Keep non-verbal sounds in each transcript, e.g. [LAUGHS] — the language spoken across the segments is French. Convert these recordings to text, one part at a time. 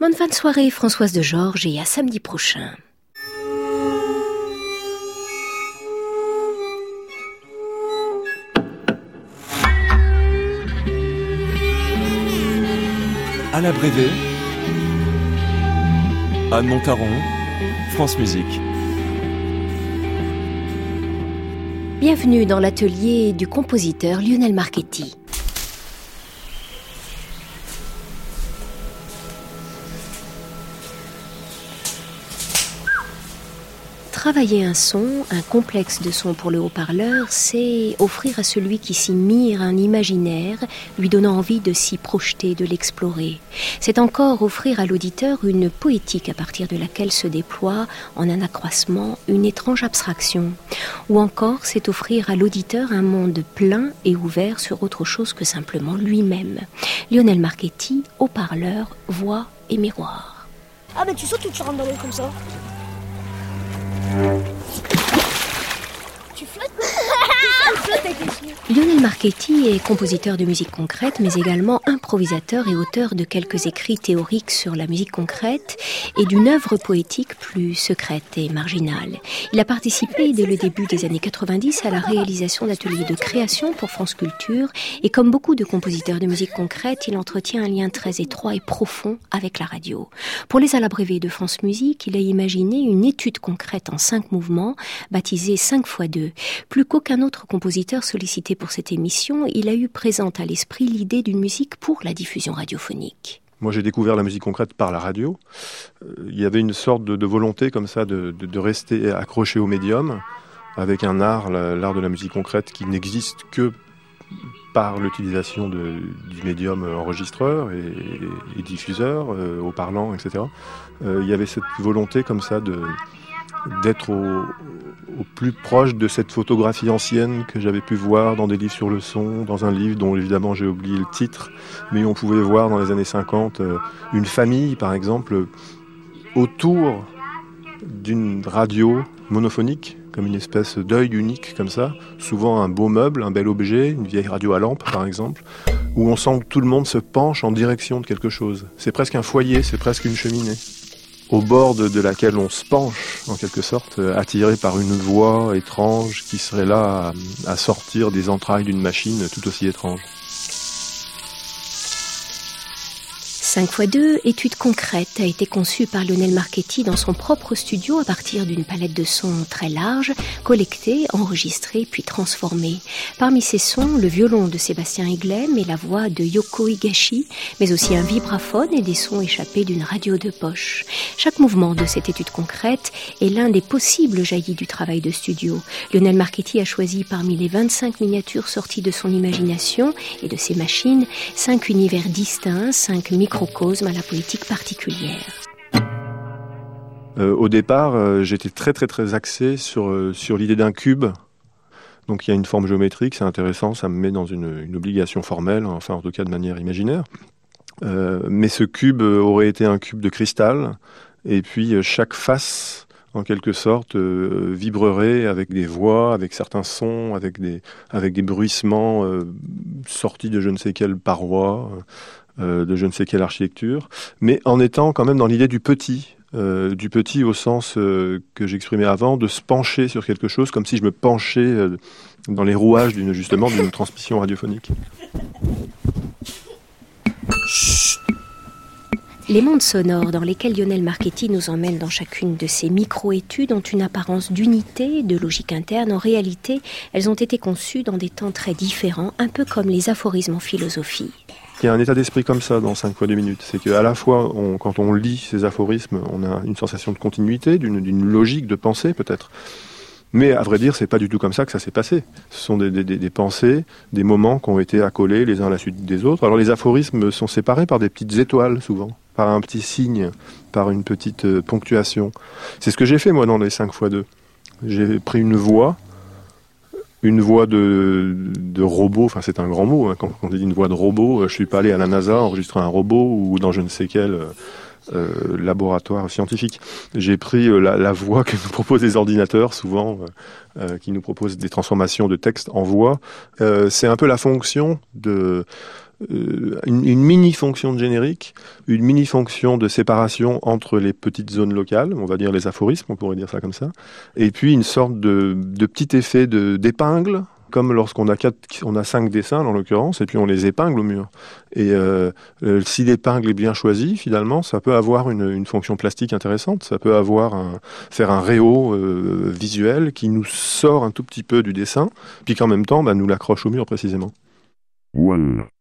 Bonne fin de soirée, Françoise de Georges, et à samedi prochain. À la Anne Montaron, France Musique. Bienvenue dans l'atelier du compositeur Lionel Marchetti. Travailler un son, un complexe de son pour le haut-parleur, c'est offrir à celui qui s'y mire un imaginaire, lui donnant envie de s'y projeter, de l'explorer. C'est encore offrir à l'auditeur une poétique à partir de laquelle se déploie, en un accroissement, une étrange abstraction. Ou encore, c'est offrir à l'auditeur un monde plein et ouvert sur autre chose que simplement lui-même. Lionel Marchetti, haut-parleur, voix et miroir. Ah mais tu sautes ou tu rentres dans l'eau comme ça? Tu flottes Lionel Marchetti est compositeur de musique concrète, mais également improvisateur et auteur de quelques écrits théoriques sur la musique concrète et d'une œuvre poétique plus secrète et marginale. Il a participé dès le début des années 90 à la réalisation d'ateliers de création pour France Culture et comme beaucoup de compositeurs de musique concrète, il entretient un lien très étroit et profond avec la radio. Pour les Alabrévés de France Musique, il a imaginé une étude concrète en cinq mouvements, baptisée 5 x 2. Plus qu'aucun autre compositeur sollicité pour cette émission, il a eu présente à l'esprit l'idée d'une musique pour la diffusion radiophonique. Moi, j'ai découvert la musique concrète par la radio. Euh, il y avait une sorte de, volonté comme ça de, rester accroché au médium, avec un art, l'art de la musique concrète, qui n'existe que par l'utilisation du médium enregistreur et, diffuseur, euh, au parlant, etc. Euh, il y avait cette volonté comme ça de d'être au, plus proche de cette photographie ancienne que j'avais pu voir dans des livres sur le son, dans un livre dont évidemment j'ai oublié le titre, mais on pouvait voir dans les années 50 euh, une famille par exemple autour d'une radio monophonique, comme une espèce d'œil unique comme ça, souvent un beau meuble, un bel objet, une vieille radio à lampe par exemple, où on sent que tout le monde se penche en direction de quelque chose. C'est presque un foyer, c'est presque une cheminée au bord de, laquelle on se penche, en quelque sorte, euh, attiré par une voix étrange qui serait là à sortir des entrailles d'une machine tout aussi étrange. 5 x 2, étude concrète, a été conçue par Lionel Marchetti dans son propre studio à partir d'une palette de sons très large, collectée, enregistrée puis transformée. Parmi ces sons, le violon de Sébastien Eglem et la voix de Yoko Higashi, mais aussi un vibraphone et des sons échappés d'une radio de poche. Chaque mouvement de cette étude concrète est l'un des possibles jaillis du travail de studio. Lionel Marchetti a choisi parmi les 25 miniatures sorties de son imagination et de ses machines, cinq univers distincts, cinq micro microcosme à la politique particulière. Euh, au départ, euh, j'étais très très très axé sur, euh, sur l'idée d'un cube. Donc il y a une forme géométrique, c'est intéressant, ça me met dans une, obligation formelle, enfin en tout cas de manière imaginaire. mais ce cube aurait été un cube de cristal, et puis chaque face en quelque sorte, vibrerait avec des voix, avec certains sons, avec des, avec des bruissements sortis de je ne sais quelle paroi. Euh, de je ne sais quelle architecture, mais en étant quand même dans l'idée du petit, euh, du petit au sens euh, que j'exprimais avant, de se pencher sur quelque chose, comme si je me penchais dans les rouages d'une justement d'une transmission radiophonique. Les mondes sonores dans lesquels Lionel Marchetti nous emmène dans chacune de ces micro-études ont une apparence d'unité, de logique interne. En réalité, elles ont été conçues dans des temps très différents, un peu comme les aphorismes en philosophie. Il y a un état d'esprit comme ça dans 5 fois 2 minutes. C'est qu'à la fois, quand on lit ces aphorismes, on a une sensation de continuité, d'une logique de pensée peut-être. Mais à vrai dire, c'est pas du tout comme ça que ça s'est passé. Ce sont des, pensées, des moments qui ont été accolés les uns à la suite des autres. Alors les aphorismes sont séparés par des petites étoiles souvent, par un petit signe, par une petite euh, ponctuation. C'est ce que j'ai fait moi dans les 5 fois 2. J'ai pris une voix une voix de, de robot, enfin c'est un grand mot, hein, quand, on dit une voix de robot, euh, je suis pas allé à la NASA enregistrer un robot ou dans je ne sais quel euh, laboratoire scientifique. J'ai pris la, voix que nous proposent les ordinateurs, souvent, qui nous proposent des transformations de texte en voix. C'est un peu la fonction de euh, une, mini-fonction de générique, une mini-fonction de séparation entre les petites zones locales, on va dire les aphorismes, on pourrait dire ça comme ça, et puis une sorte de, petit effet d'épingle, comme lorsqu'on a quatre, on a cinq dessins en l'occurrence, et puis on les épingle au mur. Et euh, euh, si l'épingle est bien choisi, finalement, ça peut avoir une, fonction plastique intéressante. Ça peut avoir un, faire un réo visuel qui nous sort un tout petit peu du dessin, puis qu'en même temps, bah, nous l'accroche au mur précisément. three.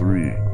Three,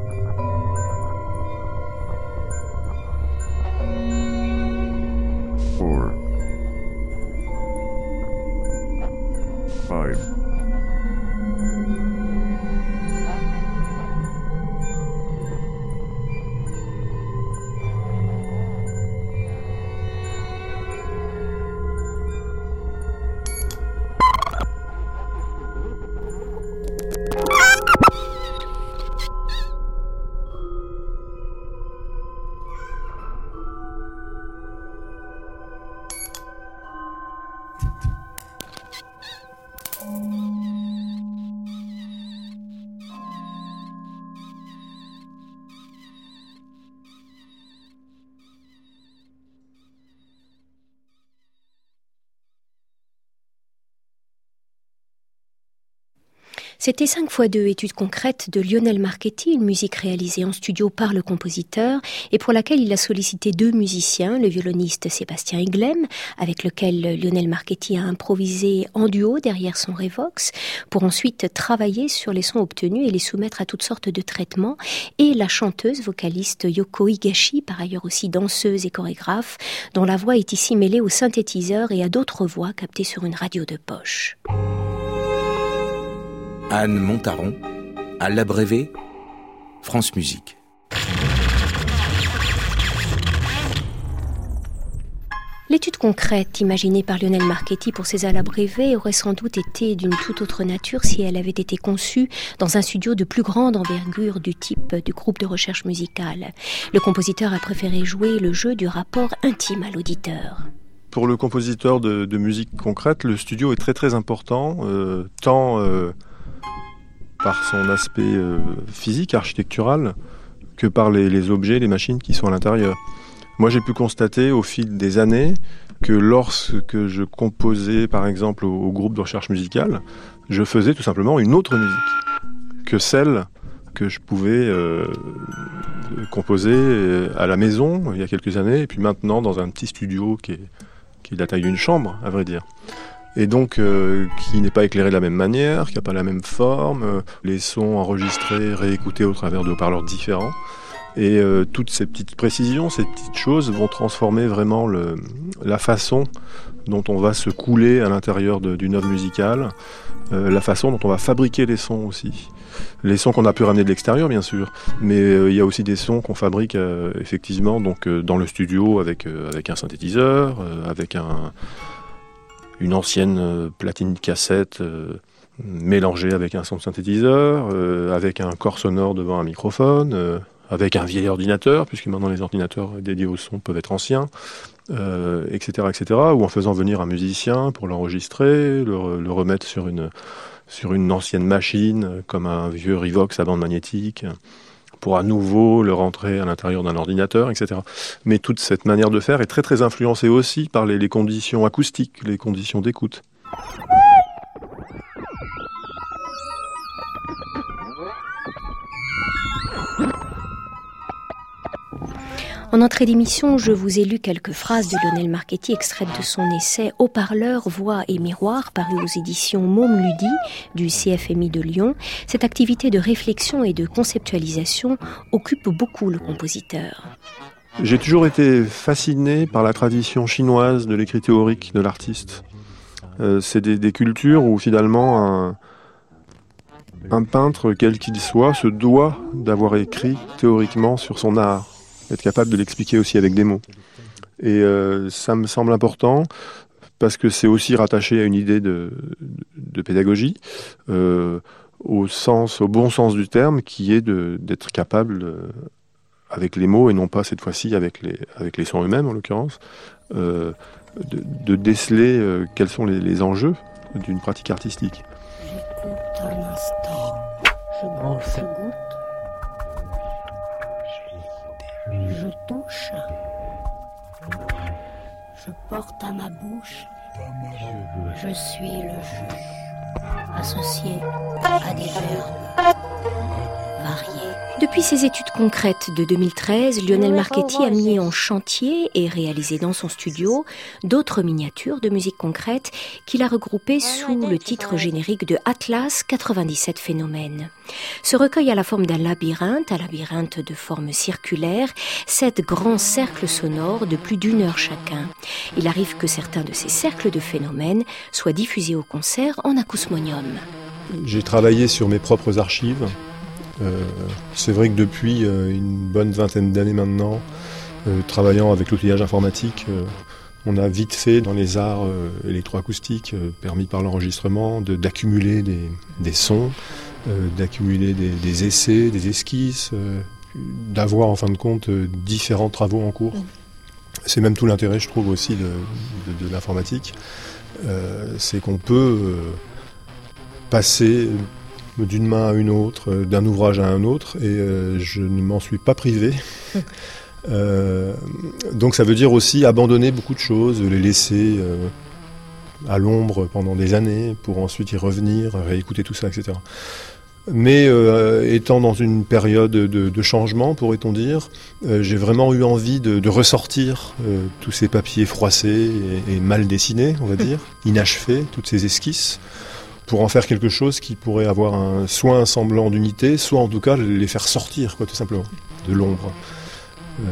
C'était 5 x 2 études concrètes de Lionel Marchetti, une musique réalisée en studio par le compositeur et pour laquelle il a sollicité deux musiciens, le violoniste Sébastien Iglem, avec lequel Lionel Marchetti a improvisé en duo derrière son Revox, pour ensuite travailler sur les sons obtenus et les soumettre à toutes sortes de traitements, et la chanteuse vocaliste Yoko Higashi, par ailleurs aussi danseuse et chorégraphe, dont la voix est ici mêlée au synthétiseur et à d'autres voix captées sur une radio de poche. Anne Montaron, à l'abrévé, France Musique. L'étude concrète imaginée par Lionel Marchetti pour ses alabrévés aurait sans doute été d'une toute autre nature si elle avait été conçue dans un studio de plus grande envergure du type du groupe de recherche musicale. Le compositeur a préféré jouer le jeu du rapport intime à l'auditeur. Pour le compositeur de, de, musique concrète, le studio est très très important, euh, tant euh, par son aspect euh, physique, architectural, que par les, objets, les machines qui sont à l'intérieur. Moi, j'ai pu constater au fil des années que lorsque je composais, par exemple, au, au, groupe de recherche musicale, je faisais tout simplement une autre musique que celle que je pouvais euh, composer euh, à la maison il y a quelques années, et puis maintenant dans un petit studio qui est, qui est de la taille d'une chambre, à vrai dire et donc euh, qui n'est pas éclairé de la même manière, qui n'a pas la même forme, euh, les sons enregistrés, réécoutés au travers de haut-parleurs différents. Et euh, toutes ces petites précisions, ces petites choses vont transformer vraiment la façon dont on va se couler à l'intérieur d'une œuvre musicale, la façon dont on va fabriquer les sons aussi. Les sons qu'on a pu ramener de l'extérieur, bien sûr, mais il y a aussi des sons qu'on fabrique effectivement donc dans le studio avec, avec un synthétiseur, avec un une ancienne euh, platine cassette euh, mélangée avec un son de synthétiseur, euh, avec un corps sonore devant un microphone, avec un vieil ordinateur, puisque maintenant les ordinateurs dédiés au son peuvent être anciens, etc., etc., ou en faisant venir un musicien pour l'enregistrer, le, remettre sur une, sur une ancienne machine, comme un vieux Rivox à bande magnétique pour à nouveau le rentrer à l'intérieur d'un ordinateur, etc. Mais toute cette manière de faire est très très influencée aussi par les, les conditions acoustiques, les conditions d'écoute. En entrée d'émission, je vous ai lu quelques phrases de Lionel Marchetti extraites de son essai Haut-parleur, voix et miroir paru aux éditions Môme Ludi du CFMI de Lyon. Cette activité de réflexion et de conceptualisation occupe beaucoup le compositeur. J'ai toujours été fasciné par la tradition chinoise de l'écrit théorique de l'artiste. Euh, C'est des, cultures où finalement un peintre, quel qu'il soit, se doit d'avoir écrit théoriquement sur son art être capable de l'expliquer aussi avec des mots. Et euh, ça me semble important parce que c'est aussi rattaché à une idée de, de pédagogie, euh, au sens, au bon sens du terme, qui est d'être capable, euh, avec les mots et non pas cette fois-ci avec les, avec les sons eux-mêmes en l'occurrence, euh, de, de, déceler euh, quels sont les, les enjeux d'une pratique artistique. J'écoute un instant, je brosse, je touche. Je porte à ma bouche. Je suis le juge, associé à des verbes. Depuis ses études concrètes de 2013, Lionel Marchetti a mis en chantier et réalisé dans son studio d'autres miniatures de musique concrète qu'il a regroupées sous le titre générique de Atlas 97 phénomènes. Ce recueil a la forme d'un labyrinthe, un labyrinthe de forme circulaire, sept grands cercles sonores de plus d'une heure chacun. Il arrive que certains de ces cercles de phénomènes soient diffusés au concert en acousmonium. J'ai travaillé sur mes propres archives c'est vrai que depuis euh, une bonne vingtaine d'années maintenant, euh, travaillant avec l'outillage informatique, on a vite fait dans les arts électroacoustiques permis par l'enregistrement d'accumuler des, sons, d'accumuler des, essais, des esquisses, d'avoir en fin de compte différents travaux en cours. C'est même tout l'intérêt, je trouve, aussi de l'informatique. c'est qu'on peut passer d'une main à une autre, euh, d'un ouvrage à un autre, et euh, je ne m'en suis pas privé. [LAUGHS] Euh, donc ça veut dire aussi abandonner beaucoup de choses, les laisser à l'ombre pendant des années pour ensuite y revenir, réécouter tout ça, etc. Mais étant dans une période de, changement, pourrait-on dire, j'ai vraiment eu envie de, ressortir tous ces papiers froissés et, mal dessinés, on va [LAUGHS] dire, inachevés, toutes ces esquisses, pour en faire quelque chose qui pourrait avoir un, soit un semblant d'unité, soit en tout cas les faire sortir, quoi, tout simplement, de l'ombre. Euh,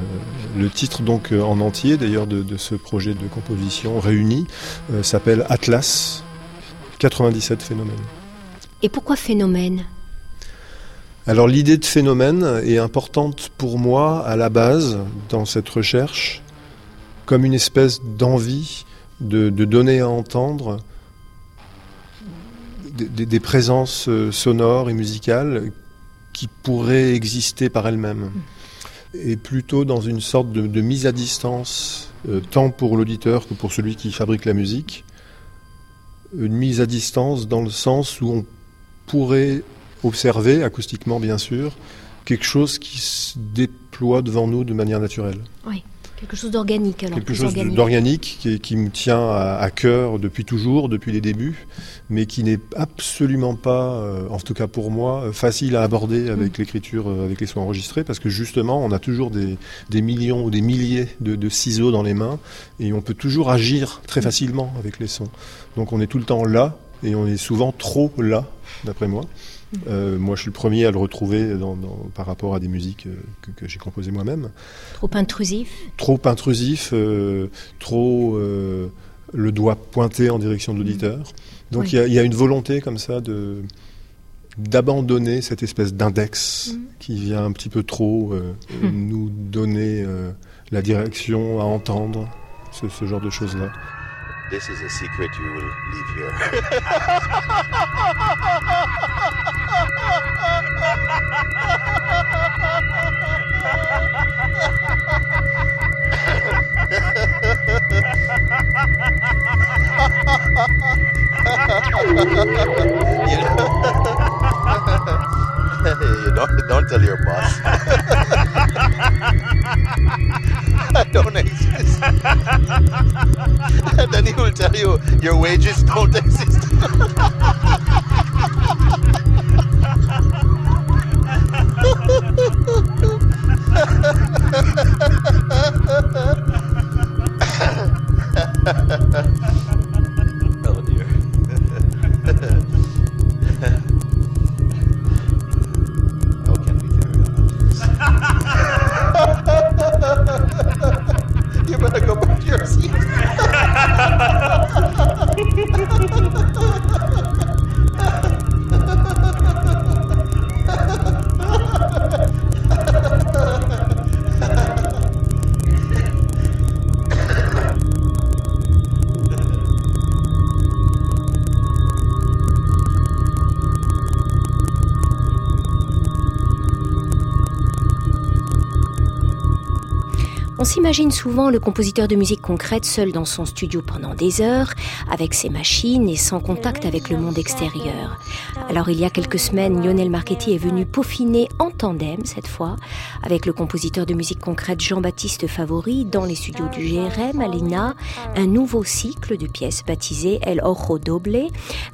le titre donc euh, en entier d'ailleurs de, ce projet de composition réuni euh, s'appelle Atlas 97 phénomènes. Et pourquoi phénomène? Alors l'idée de phénomène est importante pour moi à la base dans cette recherche comme une espèce d'envie de, de donner à entendre des, présences euh, sonores et musicales qui pourraient exister par elles-mêmes. Et plutôt dans une sorte de, mise à distance, euh, tant pour l'auditeur que pour celui qui fabrique la musique. Une mise à distance dans le sens où on pourrait observer, acoustiquement bien sûr, quelque chose qui se déploie devant nous de manière naturelle. Oui. Quelque chose d'organique alors. Quelque chose d'organique qui, me tient à, cœur depuis toujours, depuis les débuts, mais qui n'est absolument pas, euh, en tout cas pour moi, facile à aborder avec mm. l'écriture, euh, avec les sons enregistrés, parce que justement, on a toujours des, millions ou des milliers de, ciseaux dans les mains, et on peut toujours agir très mm. facilement avec les sons. Donc on est tout le temps là, et on est souvent trop là, d'après moi. Euh, moi, je suis le premier à le retrouver par rapport à des musiques euh, que, j'ai composées moi-même. Trop intrusif Trop intrusif, euh, trop le doigt pointé en direction de l'auditeur. Donc il y, a une volonté comme ça de d'abandonner cette espèce d'index mm. qui vient un petit peu trop mm. nous donner la direction à entendre, ce genre de choses-là. This is a secret you will leave here. [LAUGHS] you don't, don't tell your boss. [LAUGHS] I don't exist. [LAUGHS] and then he will tell you your wages don't [LAUGHS] exist. Imagine souvent le compositeur de musique concrète seul dans son studio pendant des heures, avec ses machines et sans contact avec le monde extérieur. Alors il y a quelques semaines, Lionel Marchetti est venu peaufiner en tandem cette fois avec le compositeur de musique concrète Jean-Baptiste Favori dans les studios du GRM à l'INA, un nouveau cycle de pièces baptisé El Ojo Doble,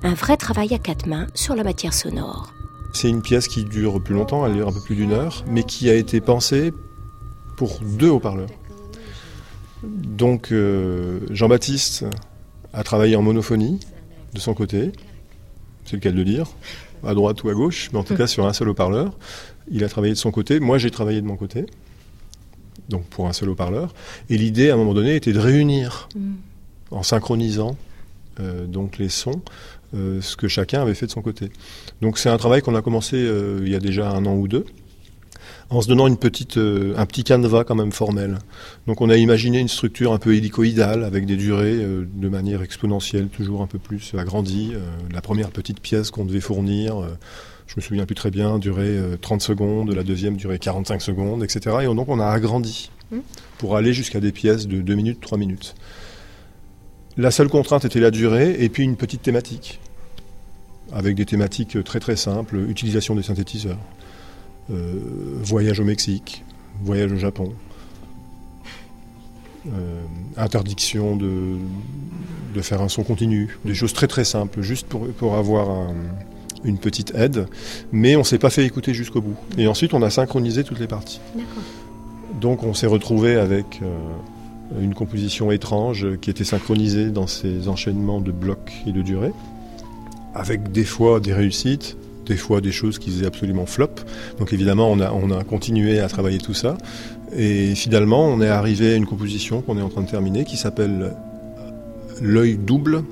un vrai travail à quatre mains sur la matière sonore. C'est une pièce qui dure plus longtemps, elle dure un peu plus d'une heure, mais qui a été pensée pour deux haut-parleurs. Donc euh, Jean-Baptiste a travaillé en monophonie de son côté, c'est le cas de le dire, à droite ou à gauche, mais en tout cas sur un seul haut-parleur. Il a travaillé de son côté, moi j'ai travaillé de mon côté, donc pour un seul haut-parleur. Et l'idée à un moment donné était de réunir, en synchronisant euh, donc les sons, euh, ce que chacun avait fait de son côté. Donc c'est un travail qu'on a commencé euh, il y a déjà un an ou deux en se donnant une petite, euh, un petit canevas quand même formel. Donc on a imaginé une structure un peu hélicoïdale avec des durées euh, de manière exponentielle, toujours un peu plus agrandie. Euh, la première petite pièce qu'on devait fournir, je me souviens plus très bien, durait euh, 30 secondes, la deuxième durait 45 secondes, etc. Et donc on a agrandi Mm. pour aller jusqu'à des pièces de 2 minutes, 3 minutes. La seule contrainte était la durée et puis une petite thématique, avec des thématiques très très simples, utilisation des synthétiseurs, voyage au Mexique, voyage au Japon, euh, interdiction de, de faire un son continu, des choses très très simples, juste pour, pour avoir un- une petite aide, mais on s'est pas fait écouter jusqu'au bout. Et ensuite on a synchronisé toutes les parties. Donc on s'est retrouvé avec euh, une composition étrange qui était synchronisée dans ces enchaînements de blocs et de durées, avec des fois des réussites, des fois des choses qui faisaient absolument flop. Donc évidemment on a, on a continué à travailler tout ça. Et finalement on est arrivé à une composition qu'on est en train de terminer qui s'appelle L'œil double.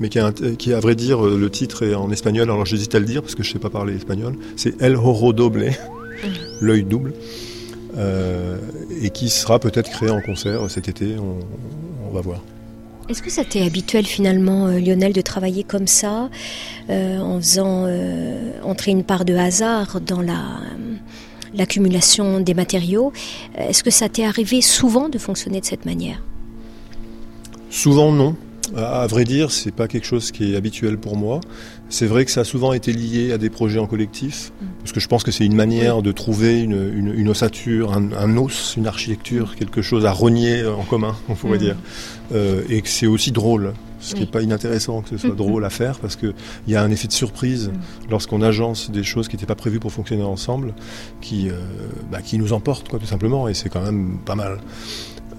Mais qui, a qui, à vrai dire, euh, le titre est en espagnol, alors j'hésite à le dire parce que je ne sais pas parler espagnol. C'est El Horo Doble, [LAUGHS] l'œil double euh, et qui sera peut-être créé en concert cet été, on, on va voir. Est-ce que ça t'est habituel finalement, euh, Lionel, de travailler comme ça, euh, en faisant euh, entrer une part de hasard dans la l'accumulation des matériaux? Est-ce que ça t'est arrivé souvent de fonctionner de cette manière? Souvent non. À vrai dire, c'est pas quelque chose qui est habituel pour moi. C'est vrai que ça a souvent été lié à des projets en collectif, parce que je pense que c'est une manière de trouver une, une- une ossature, un, un os, une architecture, quelque chose à renier en commun, on pourrait Mhm. dire. Euh, et que c'est aussi drôle. Ce qui n'est Oui. pas inintéressant que ce soit [LAUGHS] drôle à faire, parce qu'il y a un effet de surprise lorsqu'on agence des choses qui n'étaient pas prévues pour fonctionner ensemble, qui, euh, bah, qui nous emportent, quoi, tout simplement, et c'est quand même pas mal.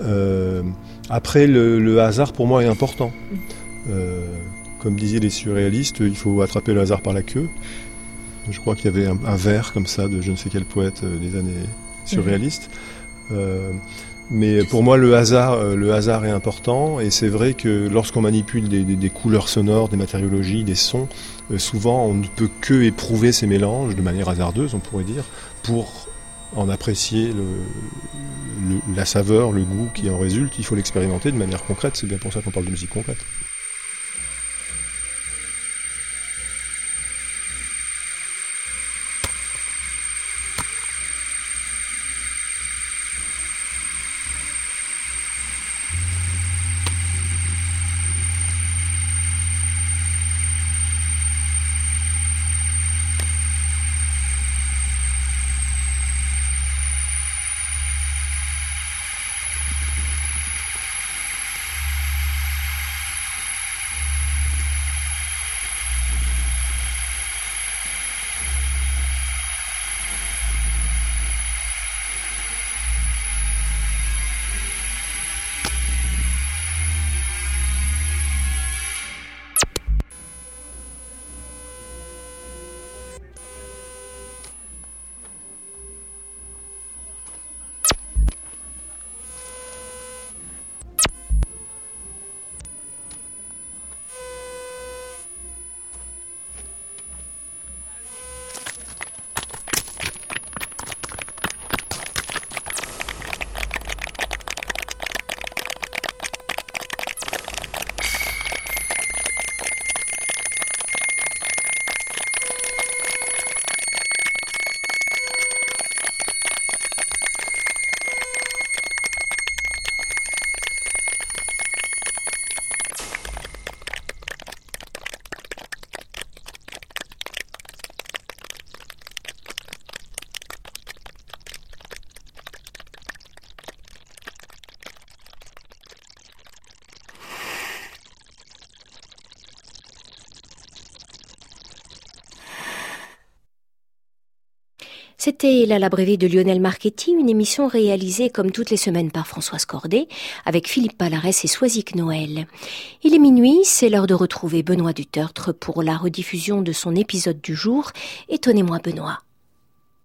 Euh, après, le, le hasard pour moi est important. Euh, comme disaient les surréalistes, il faut attraper le hasard par la queue. Je crois qu'il y avait un, un vers comme ça de je ne sais quel poète euh, des années surréalistes. Euh, mais pour moi, le hasard, euh, le hasard est important, et c'est vrai que lorsqu'on manipule des, des- des couleurs sonores, des matériologies, des sons, euh, souvent on ne peut que éprouver ces mélanges de manière hasardeuse, on pourrait dire, pour en apprécier le, le- la saveur, le goût qui en résulte. Il faut l'expérimenter de manière concrète. C'est bien pour ça qu'on parle de musique concrète. C'était La Labrévée de Lionel Marchetti, une émission réalisée comme toutes les semaines par Françoise Cordet, avec Philippe Palarès et Soisic Noël. Il est minuit, c'est l'heure de retrouver Benoît Dutertre pour la rediffusion de son épisode du jour. Étonnez-moi Benoît.